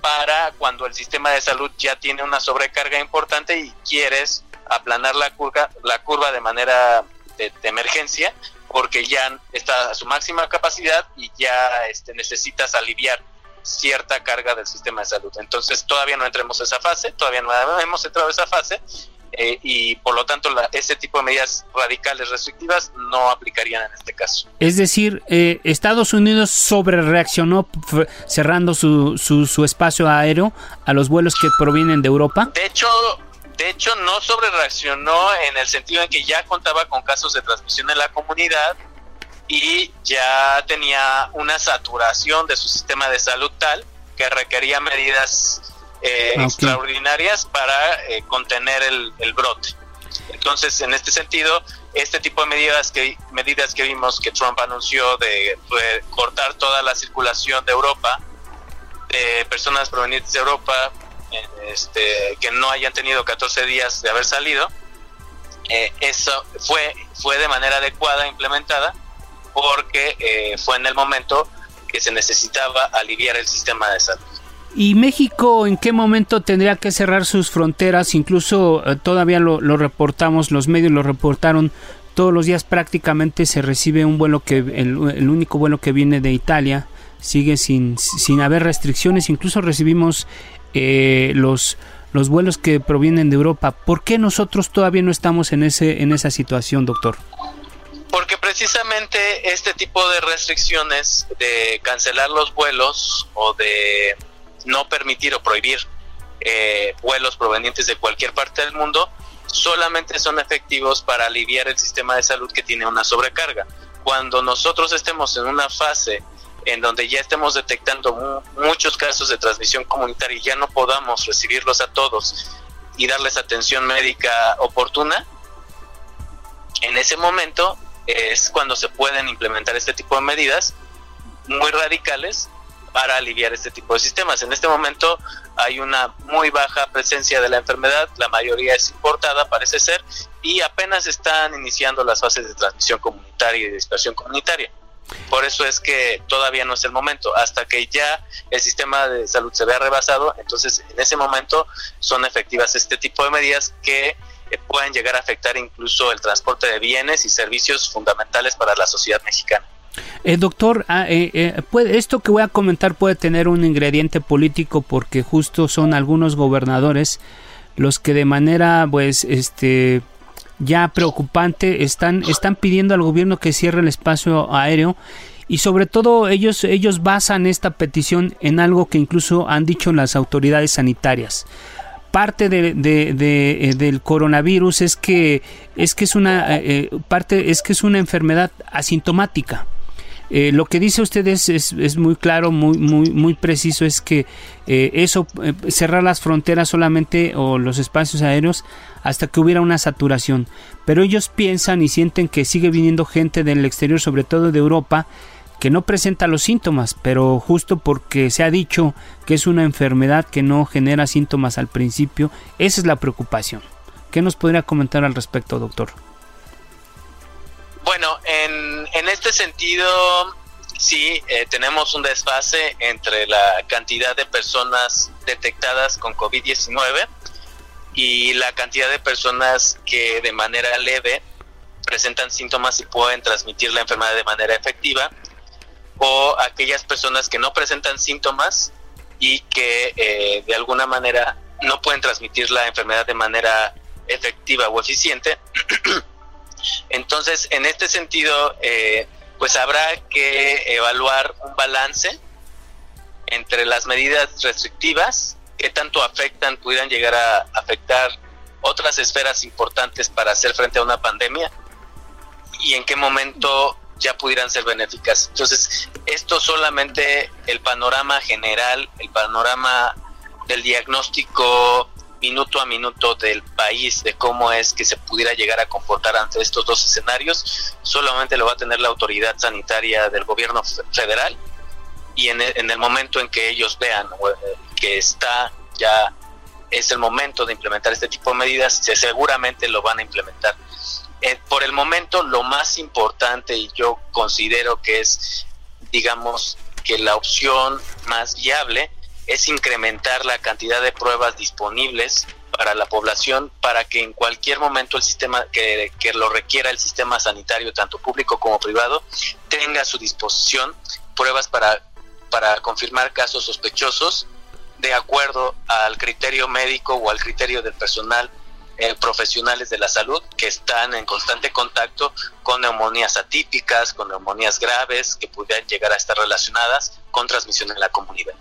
para cuando el sistema de salud ya tiene una sobrecarga importante y quieres aplanar la curva, la curva de manera de, emergencia, porque ya está a su máxima capacidad y ya este, necesitas aliviar cierta carga del sistema de salud. Entonces todavía no entremos a esa fase, todavía no hemos entrado a esa fase, eh, y por lo tanto la, este tipo de medidas radicales restrictivas no aplicarían en este caso.
Es decir, eh, Estados Unidos sobre reaccionó cerrando su, su, espacio aéreo a los vuelos que provienen de Europa.
De hecho, de hecho no sobre reaccionó en el sentido en que ya contaba con casos de transmisión en la comunidad y ya tenía una saturación de su sistema de salud tal que requería medidas eh, ah, extraordinarias para eh, contener el, brote. Entonces, en este sentido, este tipo de medidas que medidas que vimos que Trump anunció de, cortar toda la circulación de Europa, de personas provenientes de Europa, este, que no hayan tenido 14 días de haber salido, eh, eso fue, fue de manera adecuada implementada porque fue en el momento que se necesitaba aliviar el sistema de salud.
¿Y México en qué momento tendría que cerrar sus fronteras? Incluso eh, todavía lo, reportamos, los medios lo reportaron, todos los días prácticamente se recibe un vuelo que, el, único vuelo que viene de Italia, sigue sin, sin haber restricciones, incluso recibimos eh, los, los vuelos que provienen de Europa. ¿Por qué nosotros todavía no estamos en, ese, en esa situación, doctor?
Porque precisamente este tipo de restricciones de cancelar los vuelos o de no permitir o prohibir eh, vuelos provenientes de cualquier parte del mundo solamente son efectivos para aliviar el sistema de salud que tiene una sobrecarga. Cuando nosotros estemos en una fase en donde ya estemos detectando muchos casos de transmisión comunitaria y ya no podamos recibirlos a todos y darles atención médica oportuna, en ese momento es cuando se pueden implementar este tipo de medidas muy radicales para aliviar este tipo de sistemas. En este momento hay una muy baja presencia de la enfermedad, la mayoría es importada, parece ser, y apenas están iniciando las fases de transmisión comunitaria y de dispersión comunitaria. Por eso es que todavía no es el momento. Hasta que ya el sistema de salud se vea rebasado, entonces en ese momento son efectivas este tipo de medidas que eh, pueden llegar a afectar incluso el transporte de bienes y servicios fundamentales para la sociedad mexicana.
Eh, doctor, ah, eh, eh, esto que voy a comentar puede tener un ingrediente político porque justo son algunos gobernadores los que de manera pues este ya preocupante están están pidiendo al gobierno que cierre el espacio aéreo y sobre todo ellos ellos basan esta petición en algo que incluso han dicho las autoridades sanitarias. Parte de, del coronavirus es que es que es una parte es que es una enfermedad asintomática eh, lo que dice usted es, es, muy claro, muy, muy, muy preciso, es que eh, eso, eh, cerrar las fronteras solamente o los espacios aéreos hasta que hubiera una saturación. Pero ellos piensan y sienten que sigue viniendo gente del exterior, sobre todo de Europa, que no presenta los síntomas, pero justo porque se ha dicho que es una enfermedad que no genera síntomas al principio, esa es la preocupación. ¿Qué nos podría comentar al respecto, doctor?
Bueno, en, en este sentido, sí, eh, tenemos un desfase entre la cantidad de personas detectadas con COVID-19 y la cantidad de personas que de manera leve presentan síntomas y pueden transmitir la enfermedad de manera efectiva, o aquellas personas que no presentan síntomas y que eh, de alguna manera no pueden transmitir la enfermedad de manera efectiva o eficiente. Entonces, en este sentido, eh, pues habrá que evaluar un balance entre las medidas restrictivas que tanto afectan, pudieran llegar a afectar otras esferas importantes para hacer frente a una pandemia y en qué momento ya pudieran ser benéficas. Entonces, esto solamente el panorama general, el panorama del diagnóstico minuto a minuto del país de cómo es que se pudiera llegar a comportar ante estos dos escenarios, solamente lo va a tener la autoridad sanitaria del gobierno federal y en el, momento en que ellos vean eh, que está ya es el momento de implementar este tipo de medidas, se seguramente lo van a implementar. Eh, por el momento, lo más importante, y yo considero que es, digamos, que la opción más viable es incrementar la cantidad de pruebas disponibles para la población para que en cualquier momento el sistema que, lo requiera el sistema sanitario tanto público como privado tenga a su disposición pruebas para para confirmar casos sospechosos de acuerdo al criterio médico o al criterio del personal eh, profesionales de la salud que están en constante contacto con neumonías atípicas, con neumonías graves que pudieran llegar a estar relacionadas con transmisión en la comunidad.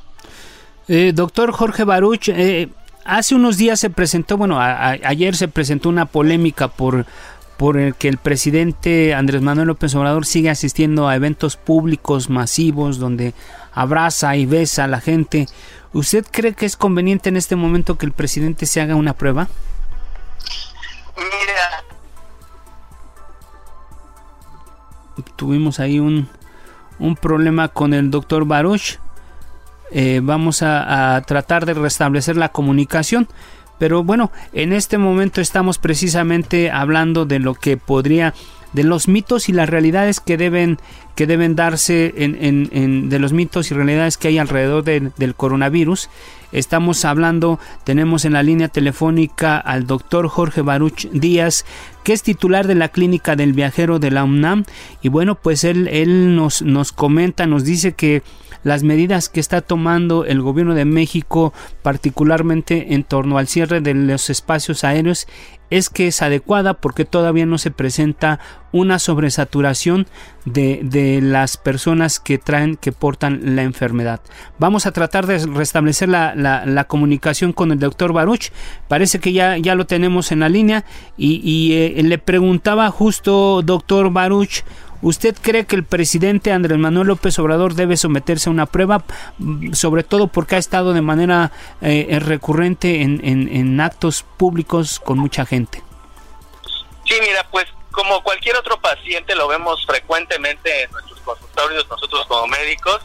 Eh, doctor Jorge Baruch, eh, hace unos días se presentó, bueno, ayer se presentó una polémica por por el que el presidente Andrés Manuel López Obrador sigue asistiendo a eventos públicos masivos donde abraza y besa a la gente. ¿Usted cree que es conveniente en este momento que el presidente se haga una prueba? Mira. Tuvimos ahí un, un problema con el doctor Baruch. Eh, vamos a, tratar de restablecer la comunicación. Pero bueno, en este momento estamos precisamente hablando de lo que podría de los mitos y las realidades que deben que deben darse en, de los mitos y realidades que hay alrededor del coronavirus. Estamos hablando, tenemos en la línea telefónica al doctor Jorge Baruch Díaz, que es titular de la clínica del viajero de la UNAM. Y bueno, pues él, él nos, nos comenta, nos dice que las medidas que está tomando el gobierno de México, particularmente en torno al cierre de los espacios aéreos, es que es adecuada porque todavía no se presenta una sobresaturación de, de, las personas que traen, que portan la enfermedad. Vamos a tratar de restablecer la, la, comunicación con el doctor Baruch. Parece que ya, ya lo tenemos en la línea y, y eh, le preguntaba justo, doctor Baruch, ¿Usted cree que el presidente Andrés Manuel López Obrador debe someterse a una prueba, mm, sobre todo porque ha estado de manera eh, eh, recurrente en, en, actos públicos con mucha gente?
Sí, mira, pues como cualquier otro paciente lo vemos frecuentemente en nuestros consultorios, nosotros como médicos,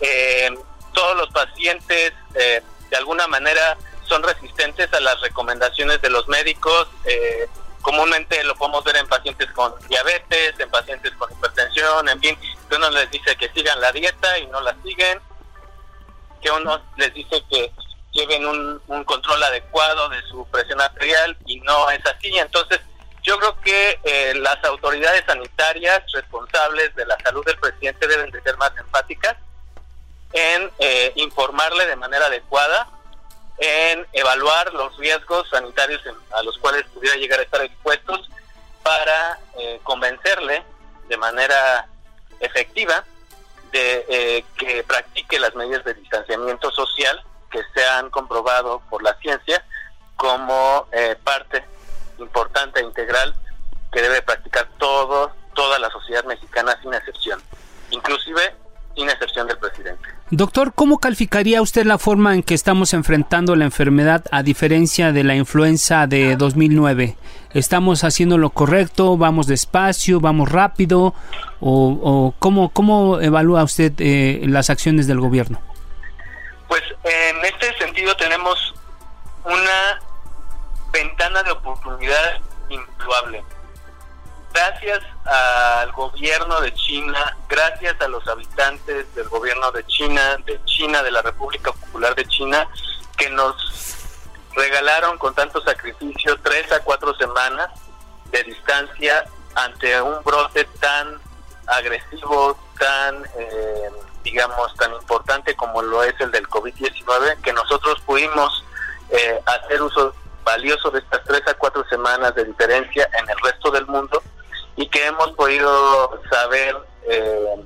eh, todos los pacientes de alguna manera son resistentes a las recomendaciones de los médicos. Eh, comúnmente lo podemos ver en pacientes con diabetes, en pacientes con hipertensión, en fin, que uno les dice que sigan la dieta y no la siguen, que uno les dice que lleven un, control adecuado de su presión arterial y no es así. Entonces, yo creo que eh, las autoridades sanitarias responsables de la salud del presidente deben de ser más enfáticas en eh, informarle de manera adecuada en evaluar los riesgos sanitarios a los cuales pudiera llegar a estar expuestos para eh, convencerle de manera efectiva de eh, que practique las medidas de distanciamiento social que se han comprobado por la ciencia como eh, parte importante e integral que debe practicar todo, toda la sociedad mexicana sin excepción, inclusive del presidente.
Doctor, ¿cómo calificaría usted la forma en que estamos enfrentando la enfermedad a diferencia de la influenza de 2009? ¿Estamos haciendo lo correcto? ¿Vamos despacio? ¿Vamos rápido? ¿O, cómo, cómo evalúa usted eh, las acciones del gobierno?
Pues en este sentido tenemos una ventana de oportunidad indudable gracias al gobierno de China, gracias a los habitantes del gobierno de China, de China, de la República Popular de China, que nos regalaron con tanto sacrificio tres a cuatro semanas de distancia ante un brote tan agresivo, tan, eh, digamos, tan importante como lo es el del COVID-19, que nosotros pudimos eh, hacer uso valioso de estas tres a cuatro semanas de diferencia en el resto del mundo y que hemos podido saber eh,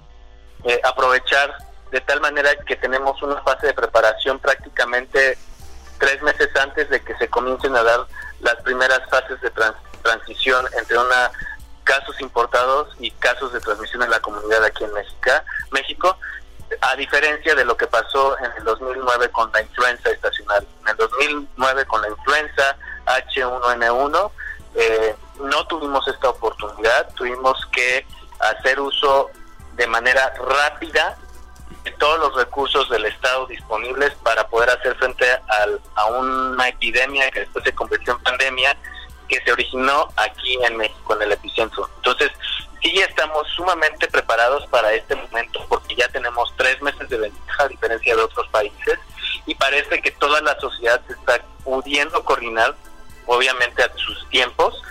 eh, aprovechar de tal manera que tenemos una fase de preparación prácticamente tres meses antes de que se comiencen a dar las primeras fases de transición entre una casos importados y casos de transmisión en la comunidad aquí en México, México, a diferencia de lo que pasó en el 2009 con la influenza estacional. En el 2009 con la influenza H1N1 eh, no tuvimos esta oportunidad, tuvimos que hacer uso de manera rápida de todos los recursos del Estado disponibles para poder hacer frente a una epidemia que después se convirtió en pandemia que se originó aquí en México, en el epicentro. Entonces, sí estamos sumamente preparados para este momento porque ya tenemos tres meses de ventaja a diferencia de otros países y parece que toda la sociedad se está pudiendo coordinar, obviamente a sus tiempos,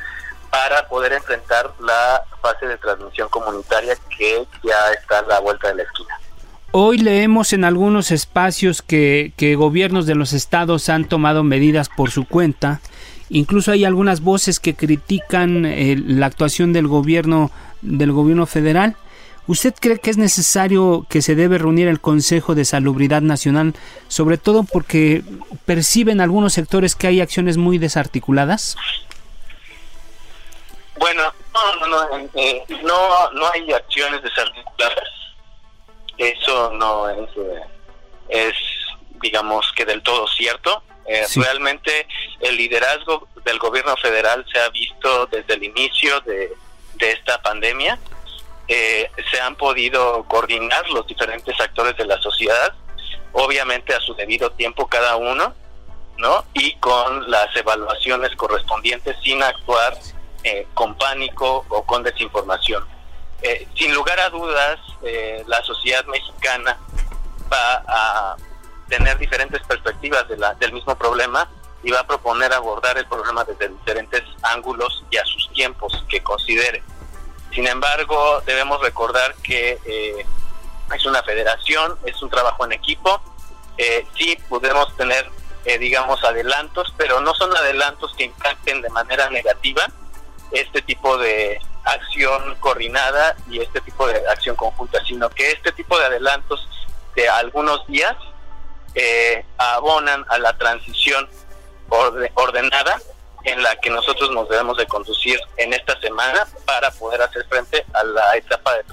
para poder enfrentar la fase de transmisión comunitaria que ya está a la vuelta de la esquina.
Hoy leemos en algunos espacios que, que gobiernos de los estados han tomado medidas por su cuenta. Incluso hay algunas voces que critican eh, la actuación del gobierno del gobierno federal. ¿Usted cree que es necesario que se debe reunir el Consejo de Salubridad Nacional, sobre todo porque perciben algunos sectores que hay acciones muy desarticuladas?
Bueno, no, no, no, eh, no, no hay acciones desarticuladas. Eso no es, eh, es, digamos que del todo cierto. Eh, realmente el liderazgo del gobierno federal se ha visto desde el inicio de, esta pandemia. se han podido coordinar los diferentes actores de la sociedad, obviamente a su debido tiempo cada uno, ¿no? Y con las evaluaciones correspondientes sin actuar eh, con pánico o con desinformación. Eh, sin lugar a dudas, eh, la sociedad mexicana va a tener diferentes perspectivas del mismo problema y va a proponer abordar el problema desde diferentes ángulos y a sus tiempos que considere. Sin embargo, debemos recordar que es una federación, es un trabajo en equipo. sí podemos tener, digamos, adelantos, pero no son adelantos que impacten de manera negativa este tipo de acción coordinada y este tipo de acción conjunta, sino que este tipo de adelantos de algunos días eh, abonan a la transición ordenada en la que nosotros nos debemos de conducir en esta semana para poder hacer frente a la etapa de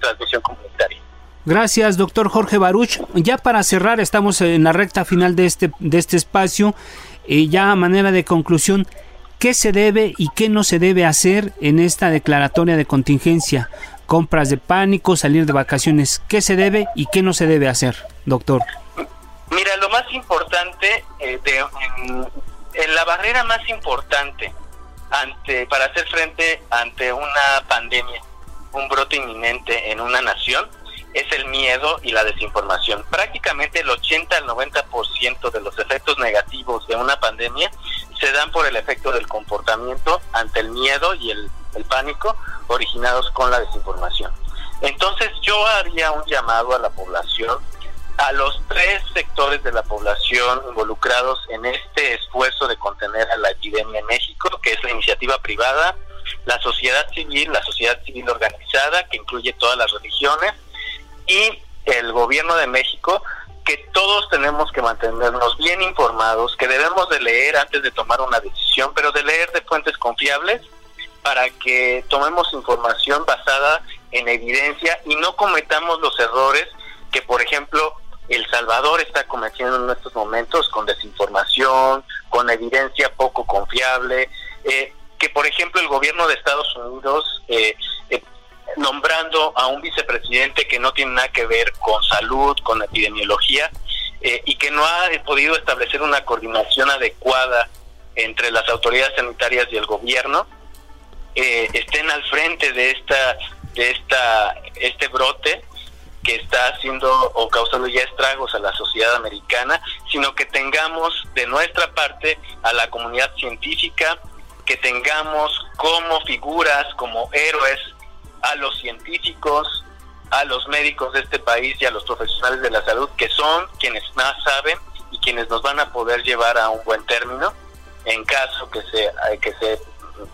transmisión comunitaria.
Gracias, doctor Jorge Baruch. Ya para cerrar, estamos en la recta final de este, de este espacio. y ya a manera de conclusión, ¿Qué se debe y qué no se debe hacer en esta declaratoria de contingencia? Compras de pánico, salir de vacaciones. ¿Qué se debe y qué no se debe hacer, doctor?
Mira, lo más importante, eh, de, la barrera más importante ante para hacer frente ante una pandemia, un brote inminente en una nación, es el miedo y la desinformación. Prácticamente el 80 al 90% de los efectos negativos de una pandemia se dan por el efecto del comportamiento ante el miedo y el, pánico originados con la desinformación. Entonces yo haría un llamado a la población, a los tres sectores de la población involucrados en este esfuerzo de contener a la epidemia en México, que es la iniciativa privada, la sociedad civil, la sociedad civil organizada, que incluye todas las religiones, y el gobierno de México que todos tenemos que mantenernos bien informados, que debemos de leer antes de tomar una decisión, pero de leer de fuentes confiables para que tomemos información basada en evidencia y no cometamos los errores que, por ejemplo, El Salvador está cometiendo en estos momentos con desinformación, con evidencia poco confiable, eh, que, por ejemplo, el gobierno de Estados Unidos eh, nombrando a un vicepresidente que no tiene nada que ver con salud, con epidemiología, eh, y que no ha podido establecer una coordinación adecuada entre las autoridades sanitarias y el gobierno, eh, estén al frente de esta, de esta, este brote que está haciendo o causando ya estragos a la sociedad americana, sino que tengamos de nuestra parte a la comunidad científica, que tengamos como figuras, como héroes a los científicos, a los médicos de este país y a los profesionales de la salud, que son quienes más saben y quienes nos van a poder llevar a un buen término en caso que se, que se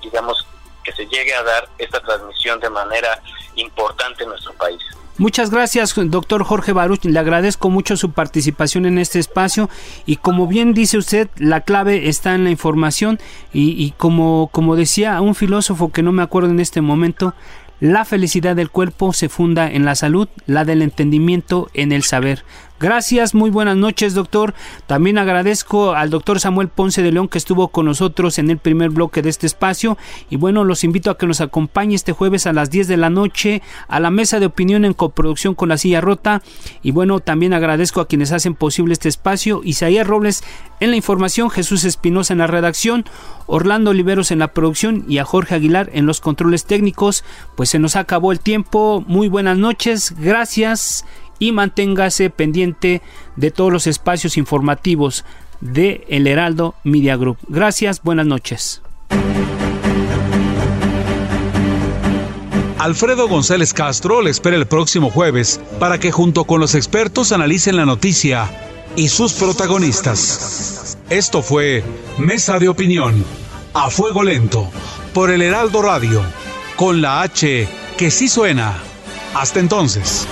digamos, que se llegue a dar esta transmisión de manera importante en nuestro país.
Muchas gracias, doctor Jorge Baruch. Le agradezco mucho su participación en este espacio y como bien dice usted, la clave está en la información y, y como, como decía un filósofo que no me acuerdo en este momento, la felicidad del cuerpo se funda en la salud, la del entendimiento en el saber. Gracias, muy buenas noches, doctor. También agradezco al doctor Samuel Ponce de León que estuvo con nosotros en el primer bloque de este espacio. Y bueno, los invito a que nos acompañe este jueves a las 10 de la noche a la mesa de opinión en coproducción con la silla rota. Y bueno, también agradezco a quienes hacen posible este espacio. Isaías Robles en la información, Jesús Espinosa en la redacción, Orlando Oliveros en la producción y a Jorge Aguilar en los controles técnicos. Pues se nos acabó el tiempo. Muy buenas noches, gracias y manténgase pendiente de todos los espacios informativos de El Heraldo Media Group. Gracias, buenas noches.
Alfredo González Castro le espera el próximo jueves para que junto con los expertos analicen la noticia y sus protagonistas. Esto fue Mesa de Opinión, a fuego lento, por el Heraldo Radio, con la H que sí suena. Hasta entonces.